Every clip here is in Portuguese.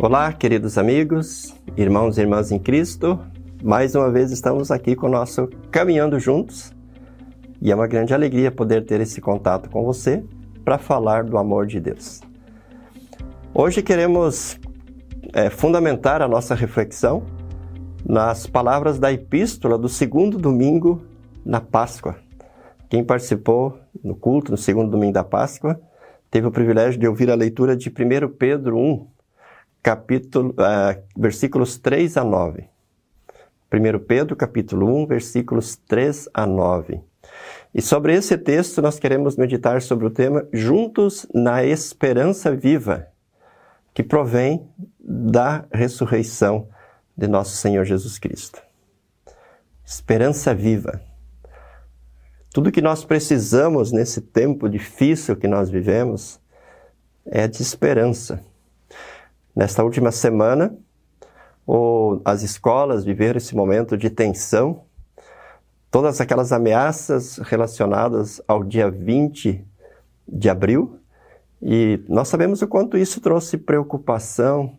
Olá, queridos amigos, irmãos e irmãs em Cristo. Mais uma vez estamos aqui com o nosso Caminhando Juntos e é uma grande alegria poder ter esse contato com você para falar do amor de Deus. Hoje queremos é, fundamentar a nossa reflexão nas palavras da epístola do segundo domingo na Páscoa. Quem participou no culto no segundo domingo da Páscoa teve o privilégio de ouvir a leitura de 1 Pedro 1, capítulo, uh, versículos 3 a 9. 1 Pedro, capítulo 1, versículos 3 a 9. E sobre esse texto nós queremos meditar sobre o tema Juntos na Esperança Viva, que provém da ressurreição de nosso Senhor Jesus Cristo. Esperança viva. Tudo que nós precisamos nesse tempo difícil que nós vivemos é de esperança. Nesta última semana, as escolas viveram esse momento de tensão, todas aquelas ameaças relacionadas ao dia 20 de abril, e nós sabemos o quanto isso trouxe preocupação,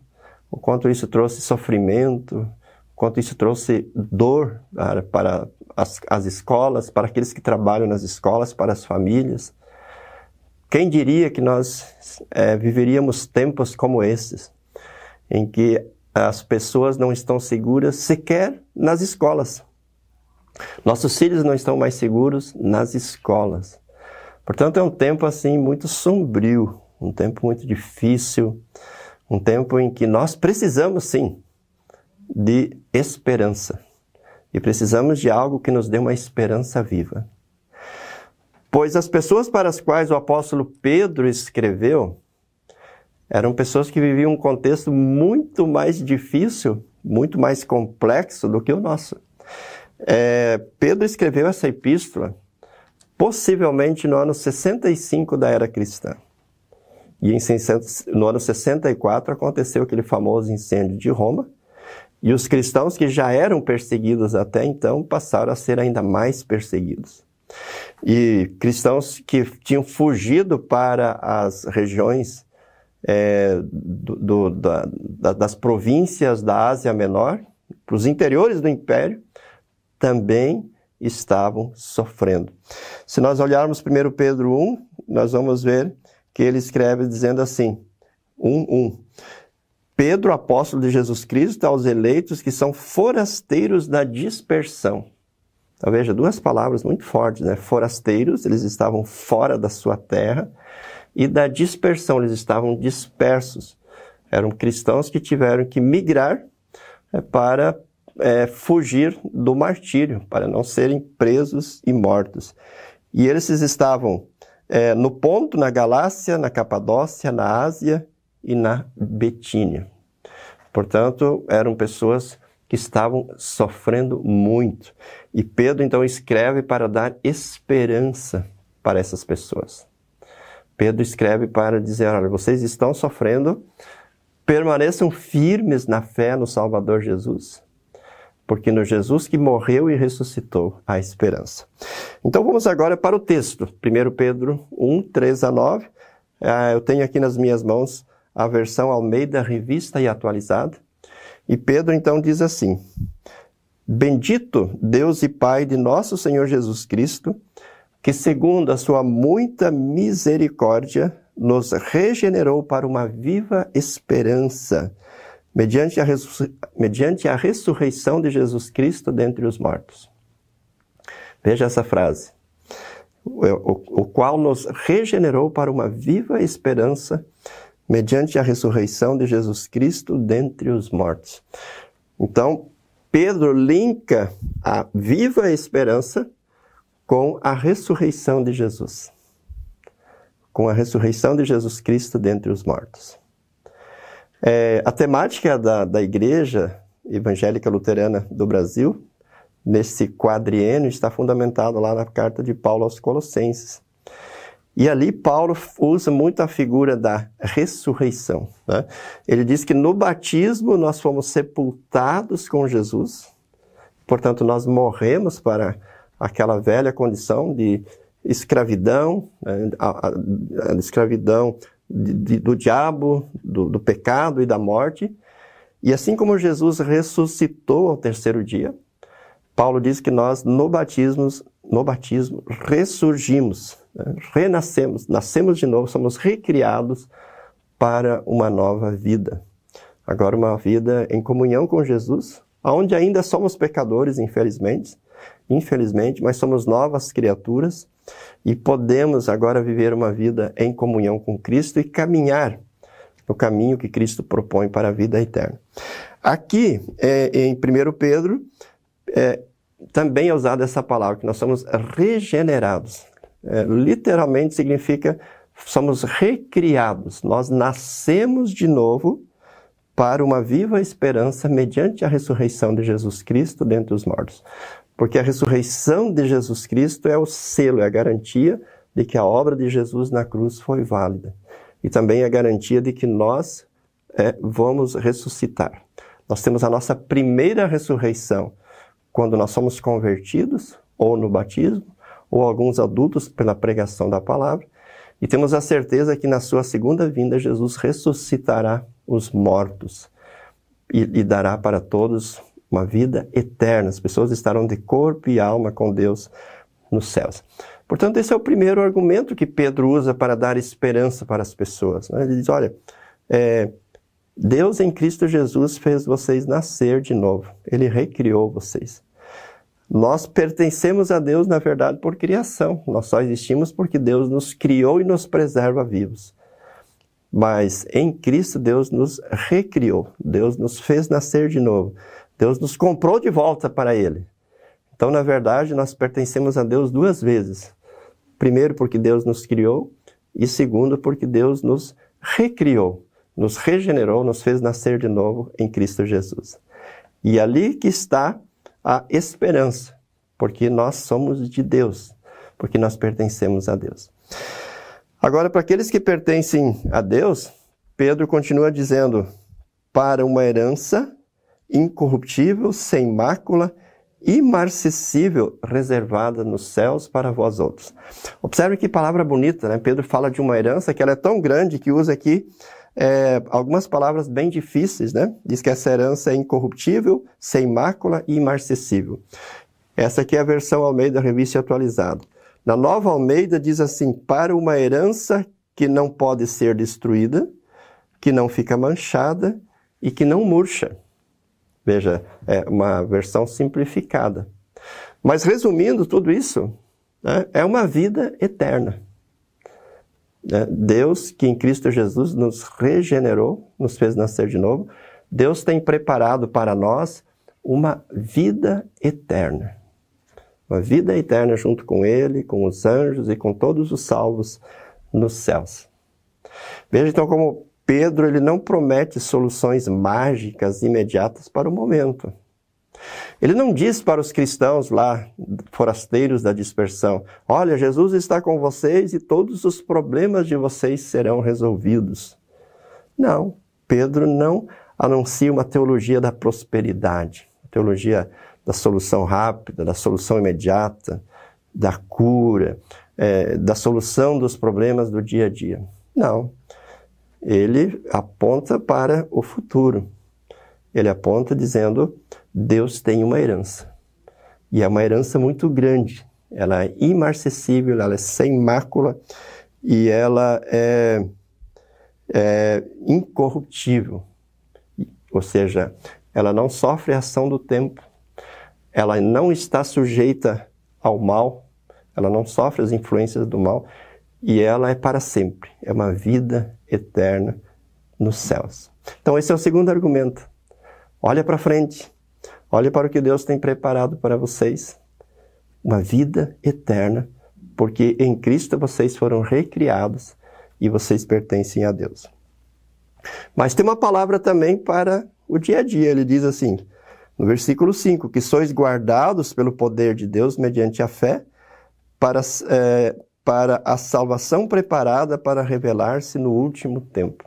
o quanto isso trouxe sofrimento, o quanto isso trouxe dor para, para as, as escolas, para aqueles que trabalham nas escolas, para as famílias. Quem diria que nós é, viveríamos tempos como esses? Em que as pessoas não estão seguras sequer nas escolas. Nossos filhos não estão mais seguros nas escolas. Portanto, é um tempo assim muito sombrio, um tempo muito difícil, um tempo em que nós precisamos sim de esperança. E precisamos de algo que nos dê uma esperança viva. Pois as pessoas para as quais o apóstolo Pedro escreveu eram pessoas que viviam um contexto muito mais difícil, muito mais complexo do que o nosso. É, Pedro escreveu essa epístola possivelmente no ano 65 da era cristã. E em, no ano 64 aconteceu aquele famoso incêndio de Roma, e os cristãos que já eram perseguidos até então passaram a ser ainda mais perseguidos. E cristãos que tinham fugido para as regiões é, do, do, da, das províncias da Ásia Menor, para os interiores do império, também estavam sofrendo. Se nós olharmos 1 Pedro 1, nós vamos ver que ele escreve dizendo assim: 1:1. Pedro, apóstolo de Jesus Cristo, aos eleitos que são forasteiros da dispersão. Então veja, duas palavras muito fortes, né? Forasteiros, eles estavam fora da sua terra, e da dispersão, eles estavam dispersos. Eram cristãos que tiveram que migrar é, para é, fugir do martírio, para não serem presos e mortos. E eles estavam é, no ponto, na Galácia, na Capadócia, na Ásia e na Betínia. Portanto, eram pessoas que estavam sofrendo muito. E Pedro então escreve para dar esperança para essas pessoas. Pedro escreve para dizer: olha, vocês estão sofrendo, permaneçam firmes na fé no Salvador Jesus, porque no Jesus que morreu e ressuscitou há esperança. Então vamos agora para o texto, 1 Pedro 1, 3 a 9. Ah, eu tenho aqui nas minhas mãos a versão Almeida Revista e Atualizada. E Pedro então diz assim: Bendito Deus e Pai de nosso Senhor Jesus Cristo que, segundo a sua muita misericórdia, nos regenerou para uma viva esperança, mediante a, mediante a ressurreição de Jesus Cristo dentre os mortos. Veja essa frase. O, o, o qual nos regenerou para uma viva esperança, mediante a ressurreição de Jesus Cristo dentre os mortos. Então, Pedro linka a viva esperança com a ressurreição de Jesus. Com a ressurreição de Jesus Cristo dentre os mortos. É, a temática da, da Igreja Evangélica Luterana do Brasil, nesse quadriênio, está fundamentada lá na carta de Paulo aos Colossenses. E ali Paulo usa muito a figura da ressurreição. Né? Ele diz que no batismo nós fomos sepultados com Jesus, portanto nós morremos para aquela velha condição de escravidão, né, a, a, a escravidão de, de, do diabo, do, do pecado e da morte. E assim como Jesus ressuscitou ao terceiro dia, Paulo diz que nós no batismo, no batismo ressurgimos, né? renascemos, nascemos de novo, somos recriados para uma nova vida. Agora uma vida em comunhão com Jesus, aonde ainda somos pecadores, infelizmente, infelizmente, mas somos novas criaturas e podemos agora viver uma vida em comunhão com Cristo e caminhar no caminho que Cristo propõe para a vida eterna. Aqui, é, em 1 Pedro, é, também é usada essa palavra, que nós somos regenerados. É, literalmente significa somos recriados, nós nascemos de novo para uma viva esperança mediante a ressurreição de Jesus Cristo dentre os mortos. Porque a ressurreição de Jesus Cristo é o selo, é a garantia de que a obra de Jesus na cruz foi válida. E também a garantia de que nós é, vamos ressuscitar. Nós temos a nossa primeira ressurreição quando nós somos convertidos, ou no batismo, ou alguns adultos pela pregação da palavra. E temos a certeza que na sua segunda vinda Jesus ressuscitará os mortos e, e dará para todos uma vida eterna. As pessoas estarão de corpo e alma com Deus nos céus. Portanto, esse é o primeiro argumento que Pedro usa para dar esperança para as pessoas. Né? Ele diz: olha, é, Deus em Cristo Jesus fez vocês nascer de novo. Ele recriou vocês. Nós pertencemos a Deus, na verdade, por criação. Nós só existimos porque Deus nos criou e nos preserva vivos. Mas em Cristo, Deus nos recriou. Deus nos fez nascer de novo. Deus nos comprou de volta para Ele. Então, na verdade, nós pertencemos a Deus duas vezes. Primeiro, porque Deus nos criou, e segundo, porque Deus nos recriou, nos regenerou, nos fez nascer de novo em Cristo Jesus. E ali que está a esperança, porque nós somos de Deus, porque nós pertencemos a Deus. Agora, para aqueles que pertencem a Deus, Pedro continua dizendo: para uma herança incorruptível, sem mácula, imarcessível, reservada nos céus para vós outros. Observe que palavra bonita, né? Pedro fala de uma herança que ela é tão grande que usa aqui é, algumas palavras bem difíceis, né? Diz que essa herança é incorruptível, sem mácula e imarcessível. Essa aqui é a versão Almeida Revista Atualizada. Na nova Almeida diz assim: para uma herança que não pode ser destruída, que não fica manchada e que não murcha. Veja, é uma versão simplificada. Mas resumindo tudo isso, né, é uma vida eterna. É, Deus, que em Cristo Jesus nos regenerou, nos fez nascer de novo, Deus tem preparado para nós uma vida eterna. Uma vida eterna junto com Ele, com os anjos e com todos os salvos nos céus. Veja então como Pedro ele não promete soluções mágicas imediatas para o momento. Ele não diz para os cristãos lá, forasteiros da dispersão: Olha, Jesus está com vocês e todos os problemas de vocês serão resolvidos. Não, Pedro não anuncia uma teologia da prosperidade, teologia da solução rápida, da solução imediata, da cura, é, da solução dos problemas do dia a dia. Não ele aponta para o futuro. Ele aponta dizendo: Deus tem uma herança. E é uma herança muito grande. Ela é imarcessível, ela é sem mácula e ela é, é incorruptível. Ou seja, ela não sofre a ação do tempo, ela não está sujeita ao mal, ela não sofre as influências do mal e ela é para sempre. É uma vida eterna nos céus. Então, esse é o segundo argumento. Olha para frente. Olha para o que Deus tem preparado para vocês. Uma vida eterna, porque em Cristo vocês foram recriados e vocês pertencem a Deus. Mas tem uma palavra também para o dia a dia. Ele diz assim, no versículo 5, que sois guardados pelo poder de Deus mediante a fé para, é, para a salvação preparada para revelar-se no último tempo.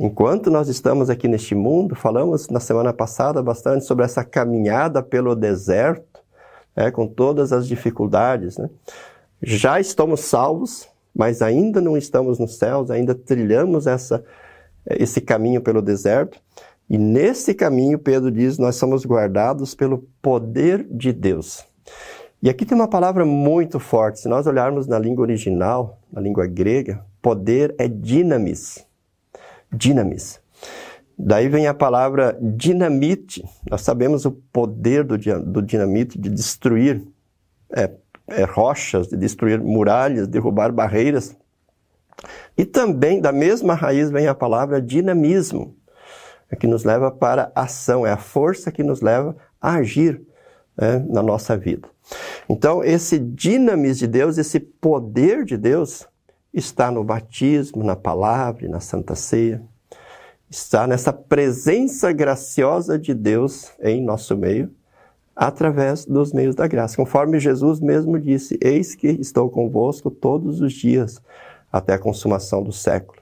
Enquanto nós estamos aqui neste mundo, falamos na semana passada bastante sobre essa caminhada pelo deserto, né, com todas as dificuldades. Né? Já estamos salvos, mas ainda não estamos nos céus, ainda trilhamos essa, esse caminho pelo deserto. E nesse caminho, Pedro diz, nós somos guardados pelo poder de Deus. E aqui tem uma palavra muito forte. Se nós olharmos na língua original, na língua grega, poder é dinamis. Dinamis. Daí vem a palavra dinamite. Nós sabemos o poder do, do dinamite de destruir é, é, rochas, de destruir muralhas, derrubar barreiras. E também da mesma raiz vem a palavra dinamismo, é que nos leva para ação, é a força que nos leva a agir né, na nossa vida. Então, esse dinamis de Deus, esse poder de Deus, está no batismo, na palavra na santa ceia. Está nessa presença graciosa de Deus em nosso meio, através dos meios da graça. Conforme Jesus mesmo disse: Eis que estou convosco todos os dias, até a consumação do século.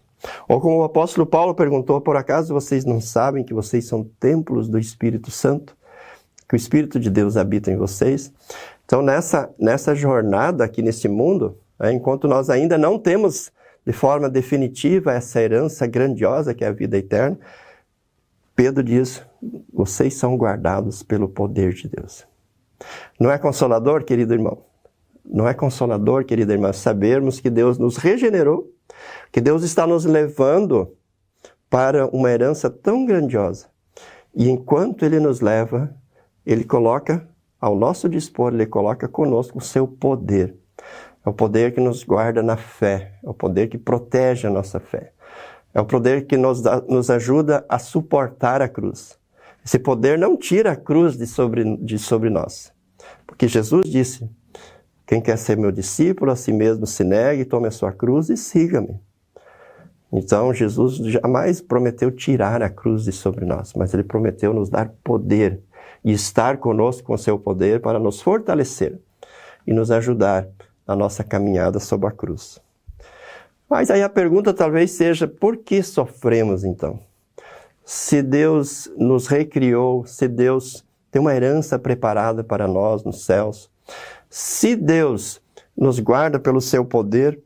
Ou como o apóstolo Paulo perguntou: Por acaso vocês não sabem que vocês são templos do Espírito Santo? Que o Espírito de Deus habita em vocês? Então, nessa, nessa jornada aqui nesse mundo, né, enquanto nós ainda não temos de forma definitiva essa herança grandiosa que é a vida eterna, Pedro diz: vocês são guardados pelo poder de Deus. Não é consolador, querido irmão? Não é consolador, querida irmã, sabermos que Deus nos regenerou, que Deus está nos levando para uma herança tão grandiosa. E enquanto Ele nos leva, Ele coloca ao nosso dispor, Ele coloca conosco o seu poder. É o poder que nos guarda na fé, é o poder que protege a nossa fé. É o poder que nos, nos ajuda a suportar a cruz. Esse poder não tira a cruz de sobre, de sobre nós. Porque Jesus disse: Quem quer ser meu discípulo, a si mesmo se negue, tome a sua cruz e siga-me. Então, Jesus jamais prometeu tirar a cruz de sobre nós, mas ele prometeu nos dar poder e estar conosco com seu poder para nos fortalecer e nos ajudar na nossa caminhada sob a cruz. Mas aí a pergunta talvez seja: por que sofremos então? Se Deus nos recriou, se Deus tem uma herança preparada para nós nos céus, se Deus nos guarda pelo seu poder,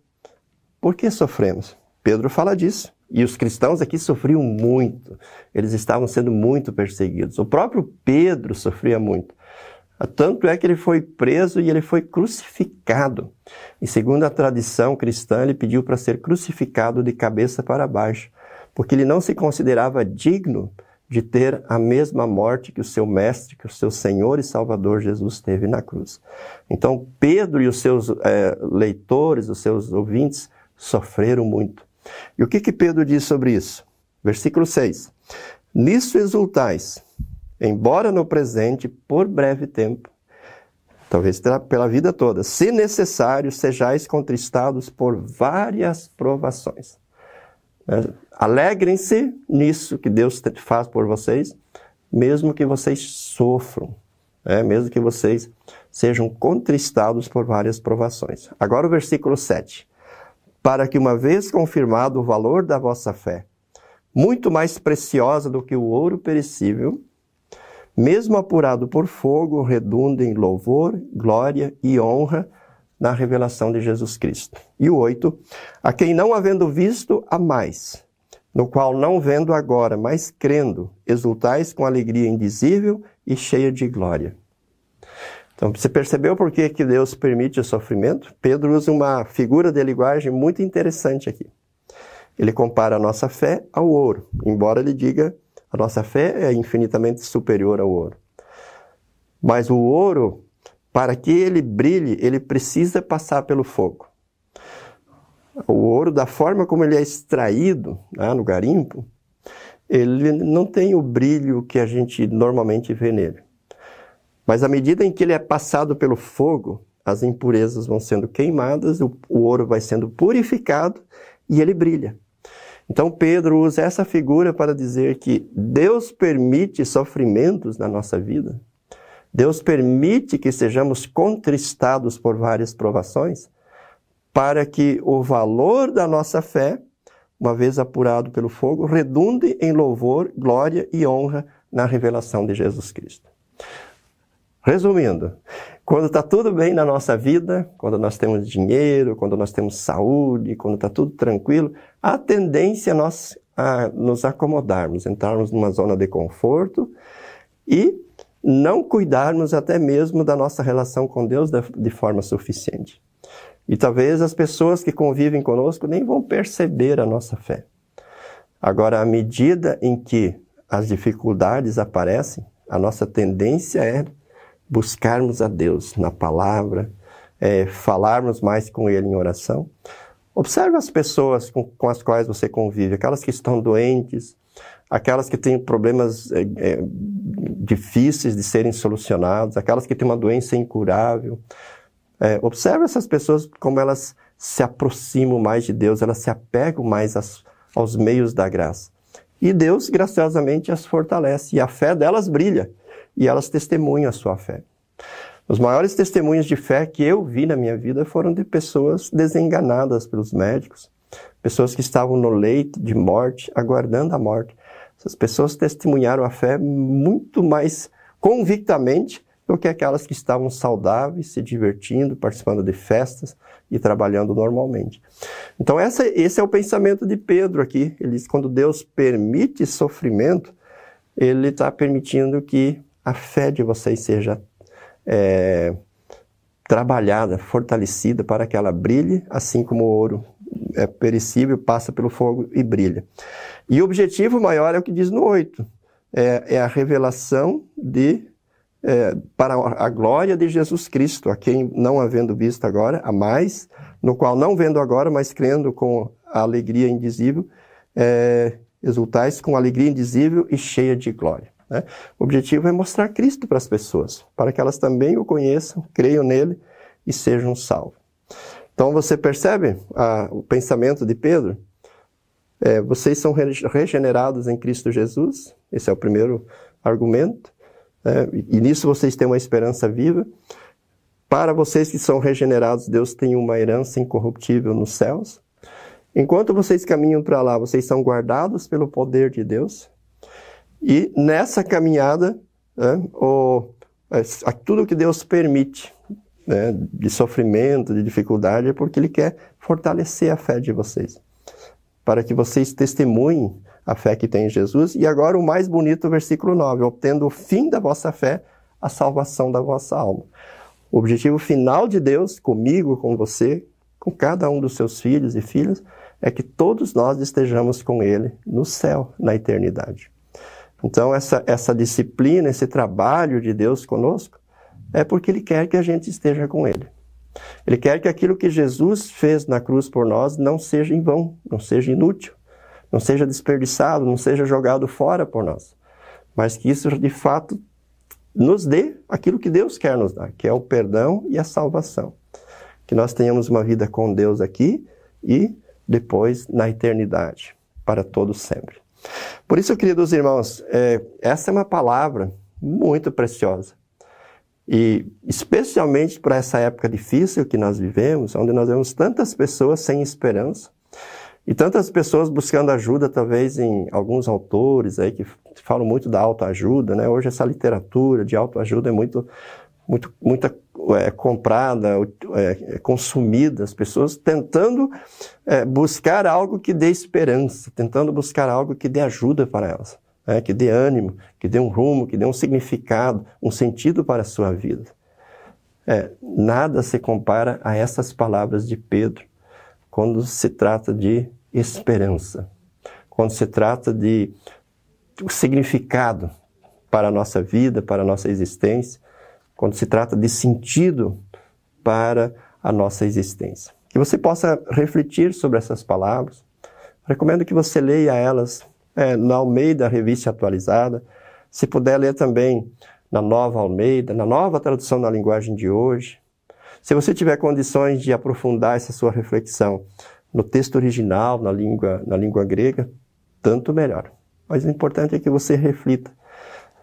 por que sofremos? Pedro fala disso. E os cristãos aqui sofriam muito, eles estavam sendo muito perseguidos. O próprio Pedro sofria muito. Tanto é que ele foi preso e ele foi crucificado. E segundo a tradição cristã, ele pediu para ser crucificado de cabeça para baixo, porque ele não se considerava digno de ter a mesma morte que o seu mestre, que o seu Senhor e Salvador Jesus teve na cruz. Então, Pedro e os seus é, leitores, os seus ouvintes, sofreram muito. E o que, que Pedro diz sobre isso? Versículo 6. Nisso exultais, embora no presente, por breve tempo, talvez pela vida toda, se necessário, sejais contristados por várias provações. É, alegrem-se nisso que Deus faz por vocês, mesmo que vocês sofram, é, mesmo que vocês sejam contristados por várias provações. Agora o versículo 7 para que, uma vez confirmado o valor da vossa fé, muito mais preciosa do que o ouro perecível, mesmo apurado por fogo, redunda em louvor, glória e honra na revelação de Jesus Cristo. E o oito, a quem não havendo visto, a mais, no qual não vendo agora, mas crendo, exultais com alegria indizível e cheia de glória então, você percebeu por que, que Deus permite o sofrimento? Pedro usa uma figura de linguagem muito interessante aqui. Ele compara a nossa fé ao ouro, embora ele diga a nossa fé é infinitamente superior ao ouro. Mas o ouro, para que ele brilhe, ele precisa passar pelo fogo. O ouro, da forma como ele é extraído né, no garimpo, ele não tem o brilho que a gente normalmente vê nele. Mas à medida em que ele é passado pelo fogo, as impurezas vão sendo queimadas, o, o ouro vai sendo purificado e ele brilha. Então Pedro usa essa figura para dizer que Deus permite sofrimentos na nossa vida. Deus permite que sejamos contristados por várias provações, para que o valor da nossa fé, uma vez apurado pelo fogo, redunde em louvor, glória e honra na revelação de Jesus Cristo. Resumindo, quando está tudo bem na nossa vida, quando nós temos dinheiro, quando nós temos saúde, quando está tudo tranquilo, a tendência é nós a nos acomodarmos, entrarmos numa zona de conforto e não cuidarmos até mesmo da nossa relação com Deus de forma suficiente. E talvez as pessoas que convivem conosco nem vão perceber a nossa fé. Agora, à medida em que as dificuldades aparecem, a nossa tendência é buscarmos a Deus na palavra, é, falarmos mais com Ele em oração. Observe as pessoas com, com, as quais você convive, aquelas que estão doentes, aquelas que têm problemas é, é, difíceis de serem solucionados, aquelas que têm uma doença incurável. É, observe essas pessoas como elas se aproximam mais de Deus, elas se apegam mais às, aos meios da graça. E Deus, graciosamente, as fortalece, e a fé delas brilha, e elas testemunham a sua fé. Os maiores testemunhos de fé que eu vi na minha vida foram de pessoas desenganadas pelos médicos, pessoas que estavam no leito de morte, aguardando a morte. Essas pessoas testemunharam a fé muito mais convictamente do que aquelas que estavam saudáveis, se divertindo, participando de festas e trabalhando normalmente. Então, essa, esse é o pensamento de Pedro aqui. Ele diz: quando Deus permite sofrimento, ele está permitindo que a fé de vocês seja é, trabalhada, fortalecida para que ela brilhe, assim como o ouro é perecível, passa pelo fogo e brilha. E o objetivo maior é o que diz no 8, é, é a revelação de é, para a glória de Jesus Cristo, a quem não havendo visto agora, a mais, no qual não vendo agora, mas crendo com a alegria indizível, é, exultais com alegria indizível e cheia de glória. Né? O objetivo é mostrar Cristo para as pessoas, para que elas também o conheçam, creiam nele e sejam salvos. Então você percebe a, o pensamento de Pedro? É, vocês são regenerados em Cristo Jesus, esse é o primeiro argumento, é, e nisso vocês têm uma esperança viva. Para vocês que são regenerados, Deus tem uma herança incorruptível nos céus. Enquanto vocês caminham para lá, vocês são guardados pelo poder de Deus. E nessa caminhada, é, o, é, tudo que Deus permite né, de sofrimento, de dificuldade, é porque Ele quer fortalecer a fé de vocês, para que vocês testemunhem a fé que tem em Jesus. E agora o mais bonito, versículo 9: obtendo o fim da vossa fé, a salvação da vossa alma. O objetivo final de Deus, comigo, com você, com cada um dos seus filhos e filhas, é que todos nós estejamos com Ele no céu, na eternidade. Então, essa, essa disciplina, esse trabalho de Deus conosco, é porque Ele quer que a gente esteja com Ele. Ele quer que aquilo que Jesus fez na cruz por nós não seja em vão, não seja inútil, não seja desperdiçado, não seja jogado fora por nós, mas que isso de fato nos dê aquilo que Deus quer nos dar, que é o perdão e a salvação. Que nós tenhamos uma vida com Deus aqui e depois na eternidade, para todos sempre. Por isso, queridos irmãos, é, essa é uma palavra muito preciosa. E especialmente para essa época difícil que nós vivemos, onde nós vemos tantas pessoas sem esperança e tantas pessoas buscando ajuda, talvez em alguns autores aí que falam muito da autoajuda, né? Hoje essa literatura de autoajuda é muito, muito, muita é, comprada, é, consumida, as pessoas tentando é, buscar algo que dê esperança, tentando buscar algo que dê ajuda para elas, né? que dê ânimo, que dê um rumo, que dê um significado, um sentido para a sua vida. É, nada se compara a essas palavras de Pedro quando se trata de esperança, quando se trata de significado para a nossa vida, para a nossa existência, quando se trata de sentido para a nossa existência. Que você possa refletir sobre essas palavras. Recomendo que você leia elas é, na Almeida, revista atualizada. Se puder ler também na Nova Almeida, na nova tradução na linguagem de hoje. Se você tiver condições de aprofundar essa sua reflexão no texto original, na língua, na língua grega, tanto melhor. Mas o importante é que você reflita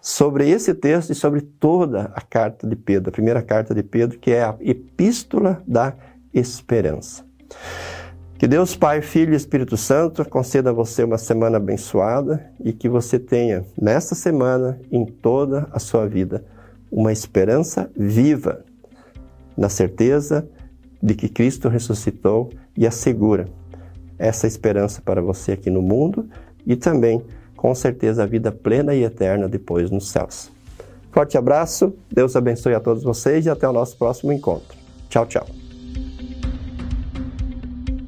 sobre esse texto e sobre toda a carta de Pedro, a primeira carta de Pedro, que é a epístola da esperança. Que Deus Pai, Filho e Espírito Santo conceda a você uma semana abençoada e que você tenha nessa semana, em toda a sua vida, uma esperança viva, na certeza de que Cristo ressuscitou e assegura essa esperança para você aqui no mundo e também, com certeza, a vida plena e eterna depois nos céus. Forte abraço, Deus abençoe a todos vocês e até o nosso próximo encontro. Tchau, tchau.